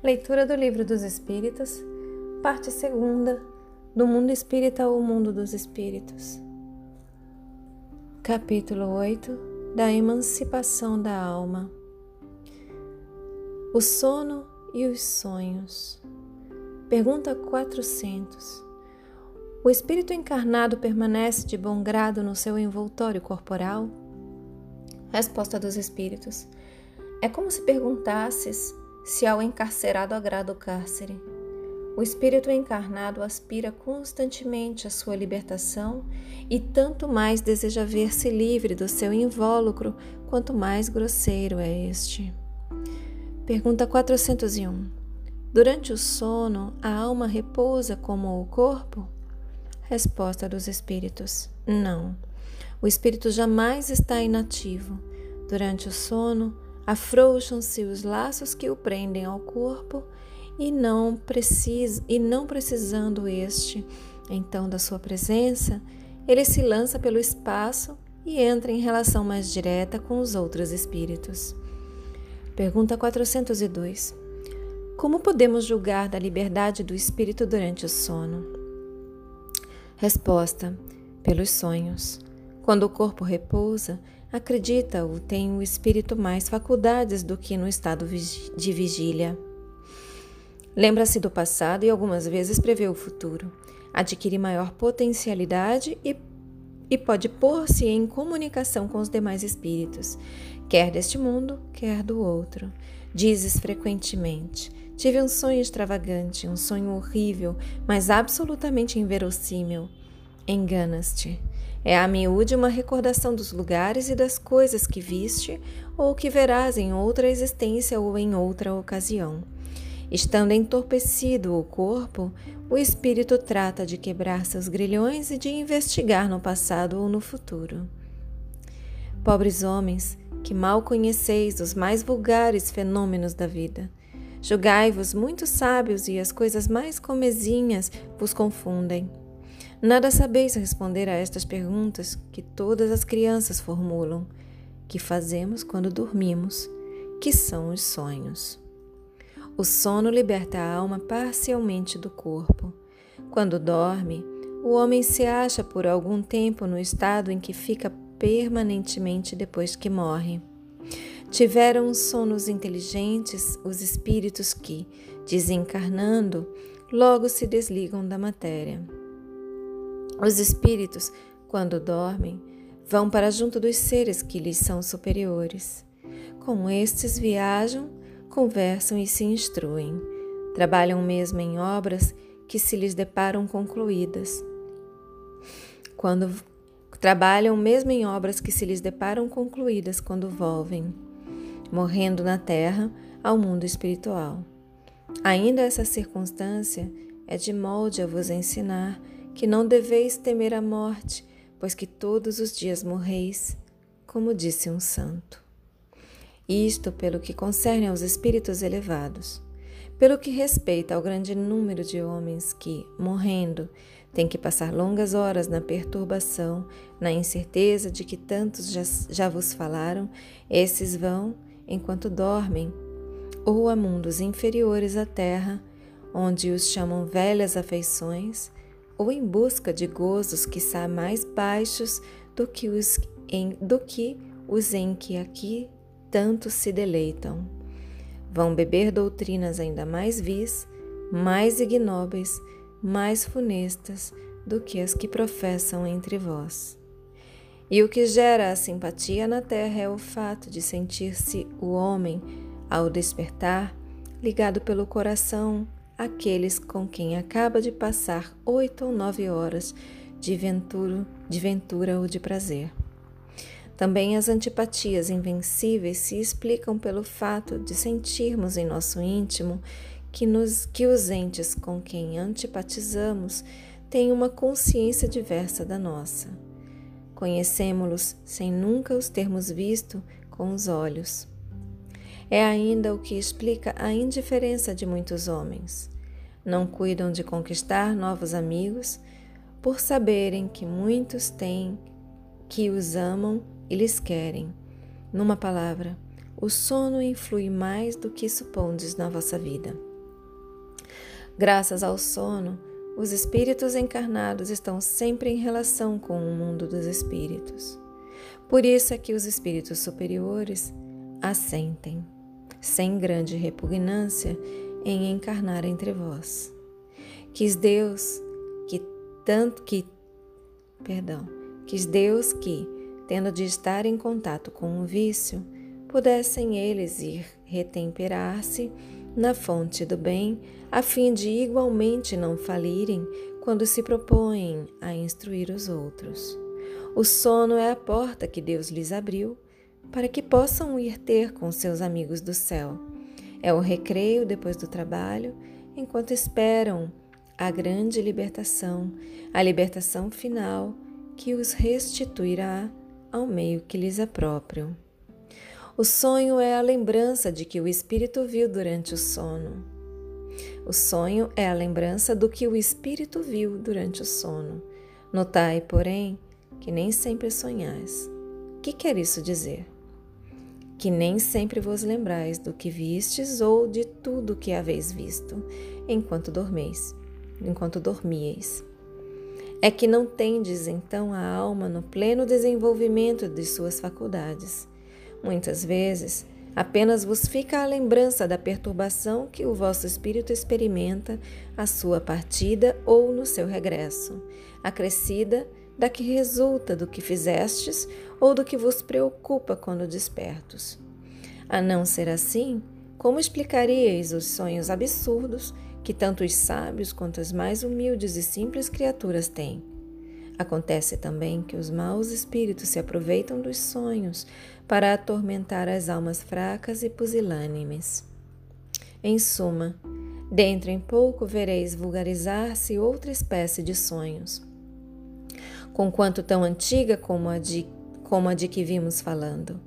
Leitura do Livro dos Espíritos, parte segunda, do Mundo Espírita ao Mundo dos Espíritos. Capítulo 8 da Emancipação da Alma. O sono e os sonhos. Pergunta 400. O espírito encarnado permanece de bom grado no seu envoltório corporal? Resposta dos espíritos. É como se perguntasses se ao encarcerado agrada o cárcere. O espírito encarnado aspira constantemente à sua libertação e tanto mais deseja ver-se livre do seu invólucro, quanto mais grosseiro é este. Pergunta 401. Durante o sono, a alma repousa como o corpo? Resposta dos espíritos: Não. O espírito jamais está inativo. Durante o sono, afrouxam-se os laços que o prendem ao corpo e não, e não precisando este, então, da sua presença, ele se lança pelo espaço e entra em relação mais direta com os outros espíritos. Pergunta 402. Como podemos julgar da liberdade do espírito durante o sono? Resposta: pelos sonhos. Quando o corpo repousa, acredita-o, tem o espírito mais faculdades do que no estado de vigília. Lembra-se do passado e algumas vezes prevê o futuro. Adquire maior potencialidade e, e pode pôr-se em comunicação com os demais espíritos, quer deste mundo, quer do outro. Dizes frequentemente: Tive um sonho extravagante, um sonho horrível, mas absolutamente inverossímil. Enganas-te. É a miúde uma recordação dos lugares e das coisas que viste ou que verás em outra existência ou em outra ocasião. Estando entorpecido o corpo, o espírito trata de quebrar seus grilhões e de investigar no passado ou no futuro. Pobres homens, que mal conheceis os mais vulgares fenômenos da vida. Julgai-vos muito sábios e as coisas mais comezinhas vos confundem. Nada sabeis responder a estas perguntas que todas as crianças formulam, que fazemos quando dormimos, que são os sonhos. O sono liberta a alma parcialmente do corpo. Quando dorme, o homem se acha por algum tempo no estado em que fica permanentemente depois que morre. Tiveram sonos inteligentes os espíritos que, desencarnando, logo se desligam da matéria. Os espíritos, quando dormem, vão para junto dos seres que lhes são superiores. Com estes viajam, conversam e se instruem. Trabalham mesmo em obras que se lhes deparam concluídas. Quando trabalham mesmo em obras que se lhes deparam concluídas quando volvem, morrendo na terra ao mundo espiritual. Ainda essa circunstância é de molde a vos ensinar que não deveis temer a morte, pois que todos os dias morreis, como disse um santo. Isto pelo que concerne aos espíritos elevados. Pelo que respeita ao grande número de homens que, morrendo, têm que passar longas horas na perturbação, na incerteza de que tantos já, já vos falaram, esses vão, enquanto dormem, ou a mundos inferiores à terra, onde os chamam velhas afeições, ou em busca de gozos que são mais baixos do que os em, do que os em que aqui tanto se deleitam. Vão beber doutrinas ainda mais vis, mais ignóbeis, mais funestas do que as que professam entre vós. E o que gera a simpatia na terra é o fato de sentir-se o homem, ao despertar, ligado pelo coração aqueles com quem acaba de passar oito ou nove horas de ventura, de ventura ou de prazer. Também as antipatias invencíveis se explicam pelo fato de sentirmos em nosso íntimo que, nos, que os entes com quem antipatizamos têm uma consciência diversa da nossa. Conhecemos-los sem nunca os termos visto com os olhos. É ainda o que explica a indiferença de muitos homens. Não cuidam de conquistar novos amigos por saberem que muitos têm que os amam e lhes querem. Numa palavra, o sono influi mais do que supondes na vossa vida. Graças ao sono, os espíritos encarnados estão sempre em relação com o mundo dos espíritos. Por isso é que os espíritos superiores assentem, sem grande repugnância, em encarnar entre vós. Quis Deus que tanto que perdão, quis Deus que, tendo de estar em contato com o vício, pudessem eles ir retemperar-se na fonte do bem, a fim de igualmente não falirem quando se propõem a instruir os outros. O sono é a porta que Deus lhes abriu para que possam ir ter com seus amigos do céu. É o recreio depois do trabalho, enquanto esperam a grande libertação, a libertação final que os restituirá ao meio que lhes é próprio. O sonho é a lembrança de que o espírito viu durante o sono. O sonho é a lembrança do que o espírito viu durante o sono. Notai, porém, que nem sempre sonhais. O que quer isso dizer? Que nem sempre vos lembrais do que vistes ou de tudo que haveis visto, enquanto dormeis, enquanto dormieis. É que não tendes então a alma no pleno desenvolvimento de suas faculdades Muitas vezes, apenas vos fica a lembrança da perturbação que o vosso espírito experimenta à sua partida ou no seu regresso, acrescida da que resulta do que fizestes ou do que vos preocupa quando despertos. A não ser assim, como explicaríeis os sonhos absurdos que tanto os sábios quanto as mais humildes e simples criaturas têm? Acontece também que os maus espíritos se aproveitam dos sonhos para atormentar as almas fracas e pusilânimes. Em suma, dentro em pouco vereis vulgarizar-se outra espécie de sonhos, conquanto tão antiga como a de, como a de que vimos falando.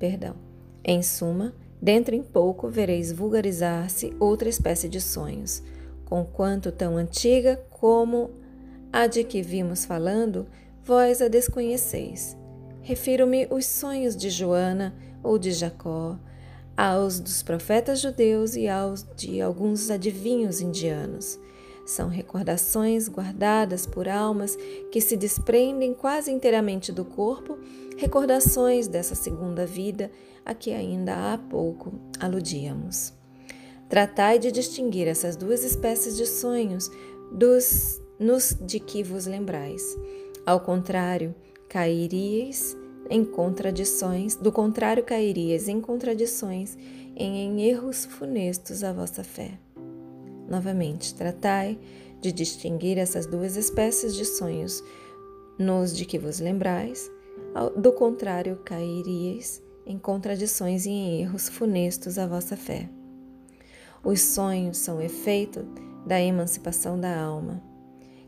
Perdão. Em suma, dentro em pouco vereis vulgarizar-se outra espécie de sonhos, conquanto tão antiga como a de que vimos falando, vós a desconheceis. Refiro-me os sonhos de Joana ou de Jacó, aos dos profetas judeus e aos de alguns adivinhos indianos. São recordações guardadas por almas que se desprendem quase inteiramente do corpo, recordações dessa segunda vida a que ainda há pouco aludíamos. Tratai de distinguir essas duas espécies de sonhos dos nos de que vos lembrais. Ao contrário, cairíeis em contradições, do contrário cairíeis em contradições, em erros funestos à vossa fé. Novamente, tratai de distinguir essas duas espécies de sonhos, nos de que vos lembrais, do contrário cairíeis em contradições e em erros funestos à vossa fé. Os sonhos são efeito da emancipação da alma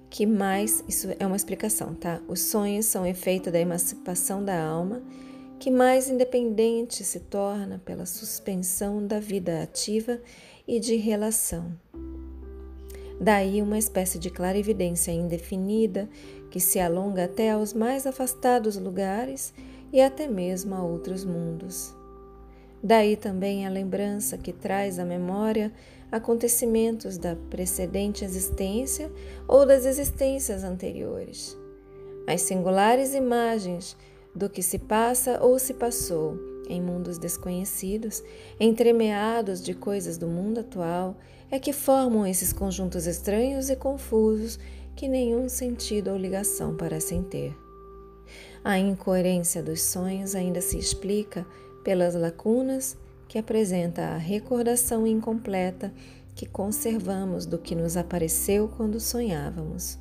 que mais, isso é uma explicação, tá? Os sonhos são efeito da emancipação da alma, que mais independente se torna pela suspensão da vida ativa e de relação. Daí uma espécie de clarividência indefinida que se alonga até aos mais afastados lugares e até mesmo a outros mundos. Daí também a lembrança que traz à memória acontecimentos da precedente existência ou das existências anteriores. As singulares imagens do que se passa ou se passou em mundos desconhecidos, entremeados de coisas do mundo atual, é que formam esses conjuntos estranhos e confusos que nenhum sentido ou ligação parecem ter. A incoerência dos sonhos ainda se explica pelas lacunas que apresenta a recordação incompleta que conservamos do que nos apareceu quando sonhávamos.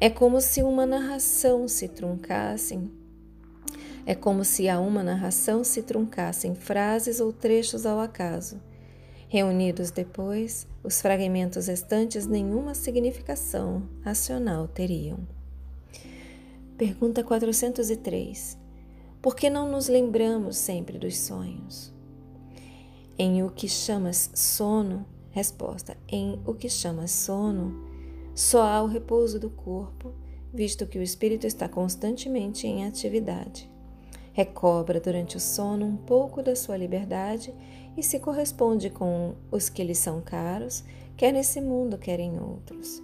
É como se uma narração se truncasse. É como se a uma narração se truncassem frases ou trechos ao acaso. Reunidos depois, os fragmentos restantes nenhuma significação racional teriam. Pergunta 403. Por que não nos lembramos sempre dos sonhos? Em o que chamas sono, resposta: em o que chamas sono, só há o repouso do corpo, visto que o espírito está constantemente em atividade. Recobra durante o sono um pouco da sua liberdade e se corresponde com os que lhe são caros, quer nesse mundo, quer em outros.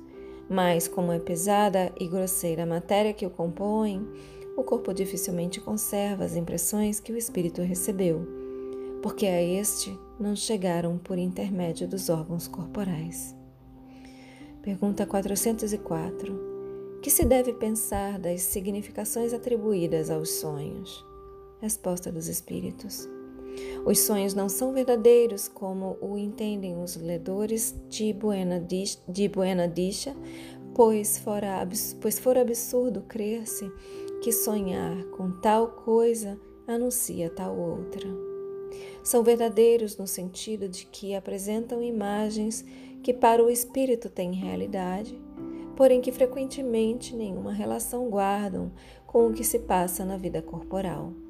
Mas, como é pesada e grosseira a matéria que o compõe, o corpo dificilmente conserva as impressões que o espírito recebeu, porque a este não chegaram por intermédio dos órgãos corporais. Pergunta 404. Que se deve pensar das significações atribuídas aos sonhos? Resposta dos Espíritos. Os sonhos não são verdadeiros como o entendem os ledores de Buena, Dicha, pois fora, pois for absurdo crer-se que sonhar com tal coisa anuncia tal outra. São verdadeiros no sentido de que apresentam imagens que para o espírito têm realidade, porém que frequentemente nenhuma relação guardam com o que se passa na vida corporal.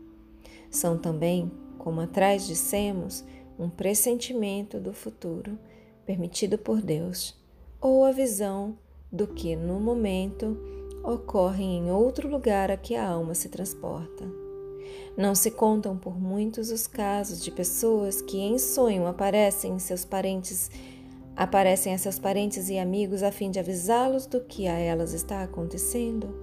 São também, como atrás dissemos, um pressentimento do futuro permitido por Deus, ou a visão do que no momento ocorre em outro lugar a que a alma se transporta. Não se contam por muitos os casos de pessoas que em sonho aparecem em seus parentes aparecem a seus parentes e amigos a fim de avisá-los do que a elas está acontecendo?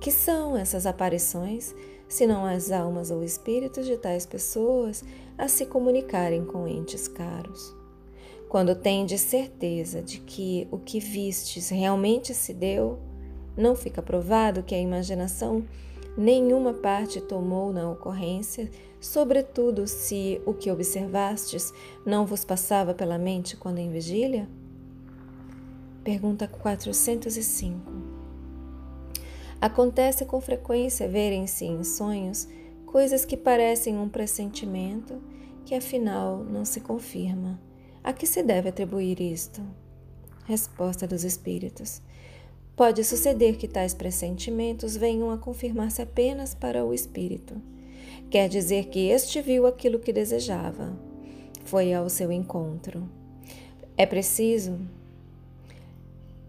Que são essas aparições, se não as almas ou espíritos de tais pessoas a se comunicarem com entes caros? Quando tendes certeza de que o que vistes realmente se deu, não fica provado que a imaginação nenhuma parte tomou na ocorrência, sobretudo se o que observastes não vos passava pela mente quando em vigília? Pergunta 405. Acontece com frequência verem-se em sonhos coisas que parecem um pressentimento que afinal não se confirma. A que se deve atribuir isto? Resposta dos Espíritos. Pode suceder que tais pressentimentos venham a confirmar-se apenas para o espírito. Quer dizer que este viu aquilo que desejava, foi ao seu encontro. É preciso.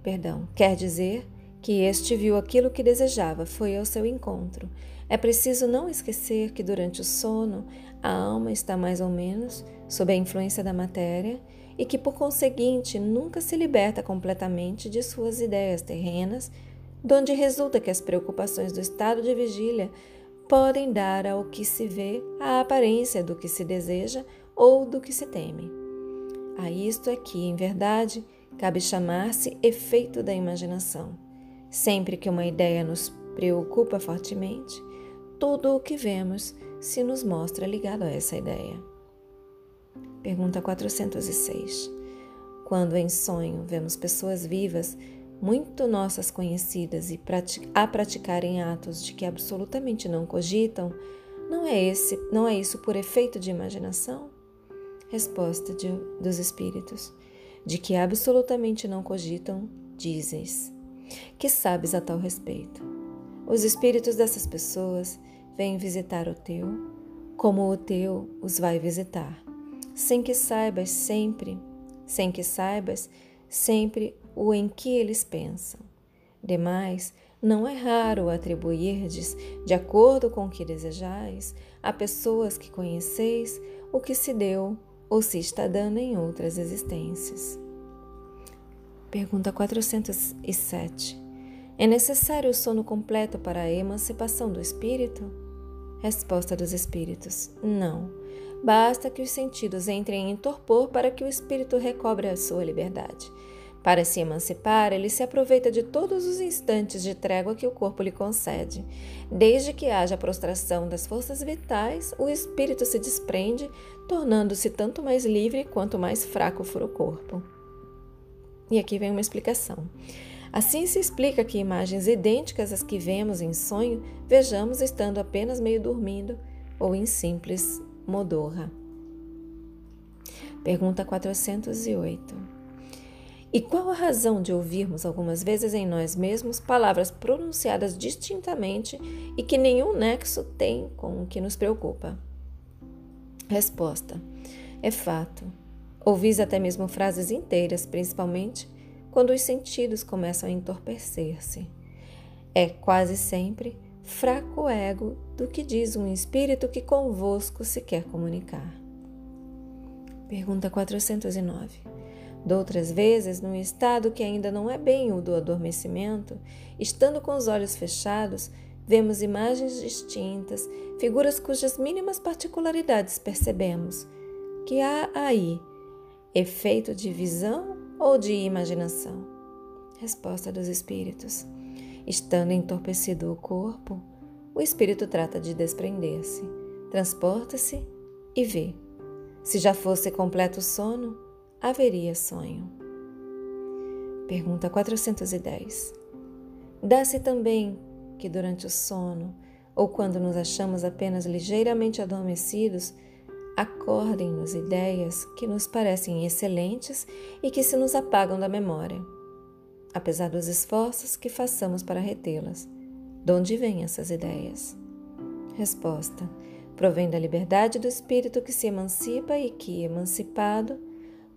Perdão, quer dizer que este viu aquilo que desejava, foi ao seu encontro. É preciso não esquecer que durante o sono a alma está mais ou menos sob a influência da matéria e que, por conseguinte, nunca se liberta completamente de suas ideias terrenas, donde resulta que as preocupações do estado de vigília podem dar ao que se vê a aparência do que se deseja ou do que se teme. A isto é que, em verdade, cabe chamar-se efeito da imaginação. Sempre que uma ideia nos preocupa fortemente, tudo o que vemos se nos mostra ligado a essa ideia. Pergunta 406. Quando em sonho vemos pessoas vivas, muito nossas conhecidas, e a praticarem atos de que absolutamente não cogitam, não é esse, não é isso por efeito de imaginação? Resposta de, dos espíritos: de que absolutamente não cogitam, dizes. Que sabes a tal respeito? Os espíritos dessas pessoas vêm visitar o teu, como o teu os vai visitar sem que saibas sempre, sem que saibas sempre o em que eles pensam. Demais, não é raro atribuirdes, de acordo com o que desejais, a pessoas que conheceis o que se deu ou se está dando em outras existências. Pergunta 407. É necessário o sono completo para a emancipação do espírito? Resposta dos espíritos: Não. Basta que os sentidos entrem em torpor para que o espírito recobre a sua liberdade. Para se emancipar, ele se aproveita de todos os instantes de trégua que o corpo lhe concede. Desde que haja prostração das forças vitais, o espírito se desprende, tornando-se tanto mais livre quanto mais fraco for o corpo. E aqui vem uma explicação. Assim se explica que imagens idênticas às que vemos em sonho, vejamos estando apenas meio dormindo ou em simples Modorra. Pergunta 408. E qual a razão de ouvirmos algumas vezes em nós mesmos palavras pronunciadas distintamente e que nenhum nexo tem com o que nos preocupa? Resposta: É fato. Ouvis até mesmo frases inteiras, principalmente quando os sentidos começam a entorpecer-se. É quase sempre fraco ego do que diz um espírito que convosco se quer comunicar. Pergunta 409. Doutras vezes, num estado que ainda não é bem o do adormecimento, estando com os olhos fechados, vemos imagens distintas, figuras cujas mínimas particularidades percebemos. Que há aí efeito de visão ou de imaginação? Resposta dos espíritos. Estando entorpecido o corpo, o espírito trata de desprender-se, transporta-se e vê. Se já fosse completo sono, haveria sonho. Pergunta 410. Dá-se também que durante o sono, ou quando nos achamos apenas ligeiramente adormecidos, acordem-nos ideias que nos parecem excelentes e que se nos apagam da memória, apesar dos esforços que façamos para retê-las. De onde vêm essas ideias? Resposta: provém da liberdade do espírito que se emancipa e que, emancipado,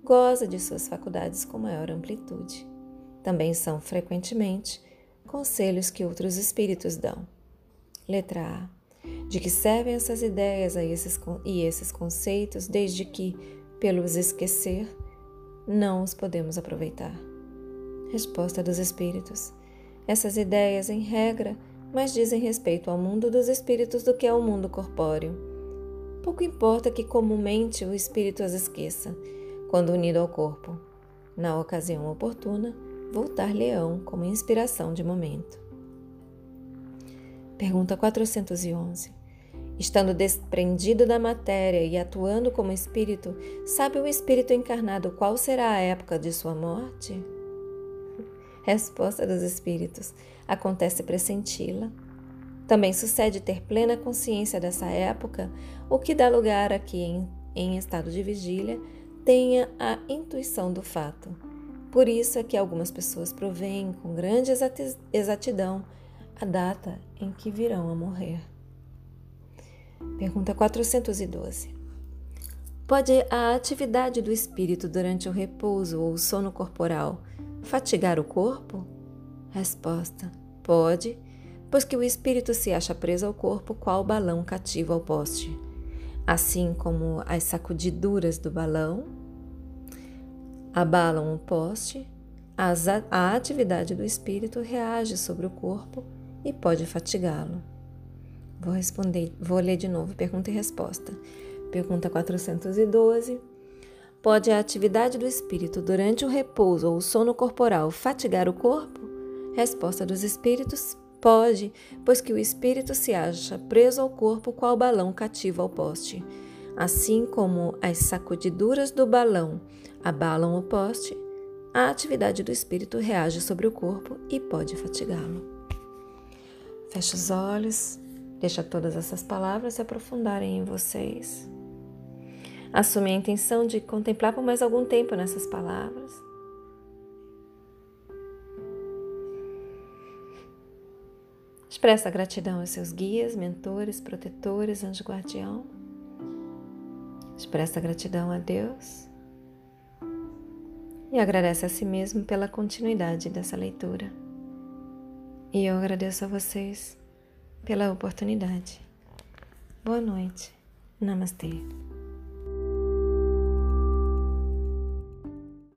goza de suas faculdades com maior amplitude. Também são, frequentemente, conselhos que outros espíritos dão. Letra A. De que servem essas ideias esses, e esses conceitos, desde que, pelos esquecer, não os podemos aproveitar? Resposta dos Espíritos. Essas ideias, em regra, mais dizem respeito ao mundo dos espíritos do que ao mundo corpóreo. Pouco importa que comumente o espírito as esqueça, quando unido ao corpo. Na ocasião oportuna, voltar leão como inspiração de momento. Pergunta 411. Estando desprendido da matéria e atuando como espírito, sabe o espírito encarnado qual será a época de sua morte? Resposta dos espíritos: acontece pressenti-la. Também sucede ter plena consciência dessa época, o que dá lugar a que, em, em estado de vigília, tenha a intuição do fato. Por isso é que algumas pessoas provêm com grande exatidão a data em que virão a morrer. Pergunta 412. Pode a atividade do espírito durante o repouso ou o sono corporal Fatigar o corpo? Resposta: Pode, pois que o espírito se acha preso ao corpo qual balão cativo ao poste. Assim como as sacudiduras do balão abalam o poste, a atividade do espírito reage sobre o corpo e pode fatigá-lo. Vou responder, vou ler de novo pergunta e resposta. Pergunta 412. Pode a atividade do espírito durante o repouso ou o sono corporal fatigar o corpo? Resposta dos espíritos: pode, pois que o espírito se acha preso ao corpo qual balão cativo ao poste. Assim como as sacudiduras do balão abalam o poste, a atividade do espírito reage sobre o corpo e pode fatigá-lo. Feche os olhos, deixa todas essas palavras se aprofundarem em vocês. Assume a intenção de contemplar por mais algum tempo nessas palavras. Expressa gratidão aos seus guias, mentores, protetores, anjo guardião. Expressa gratidão a Deus. E agradece a si mesmo pela continuidade dessa leitura. E eu agradeço a vocês pela oportunidade. Boa noite. Namastê.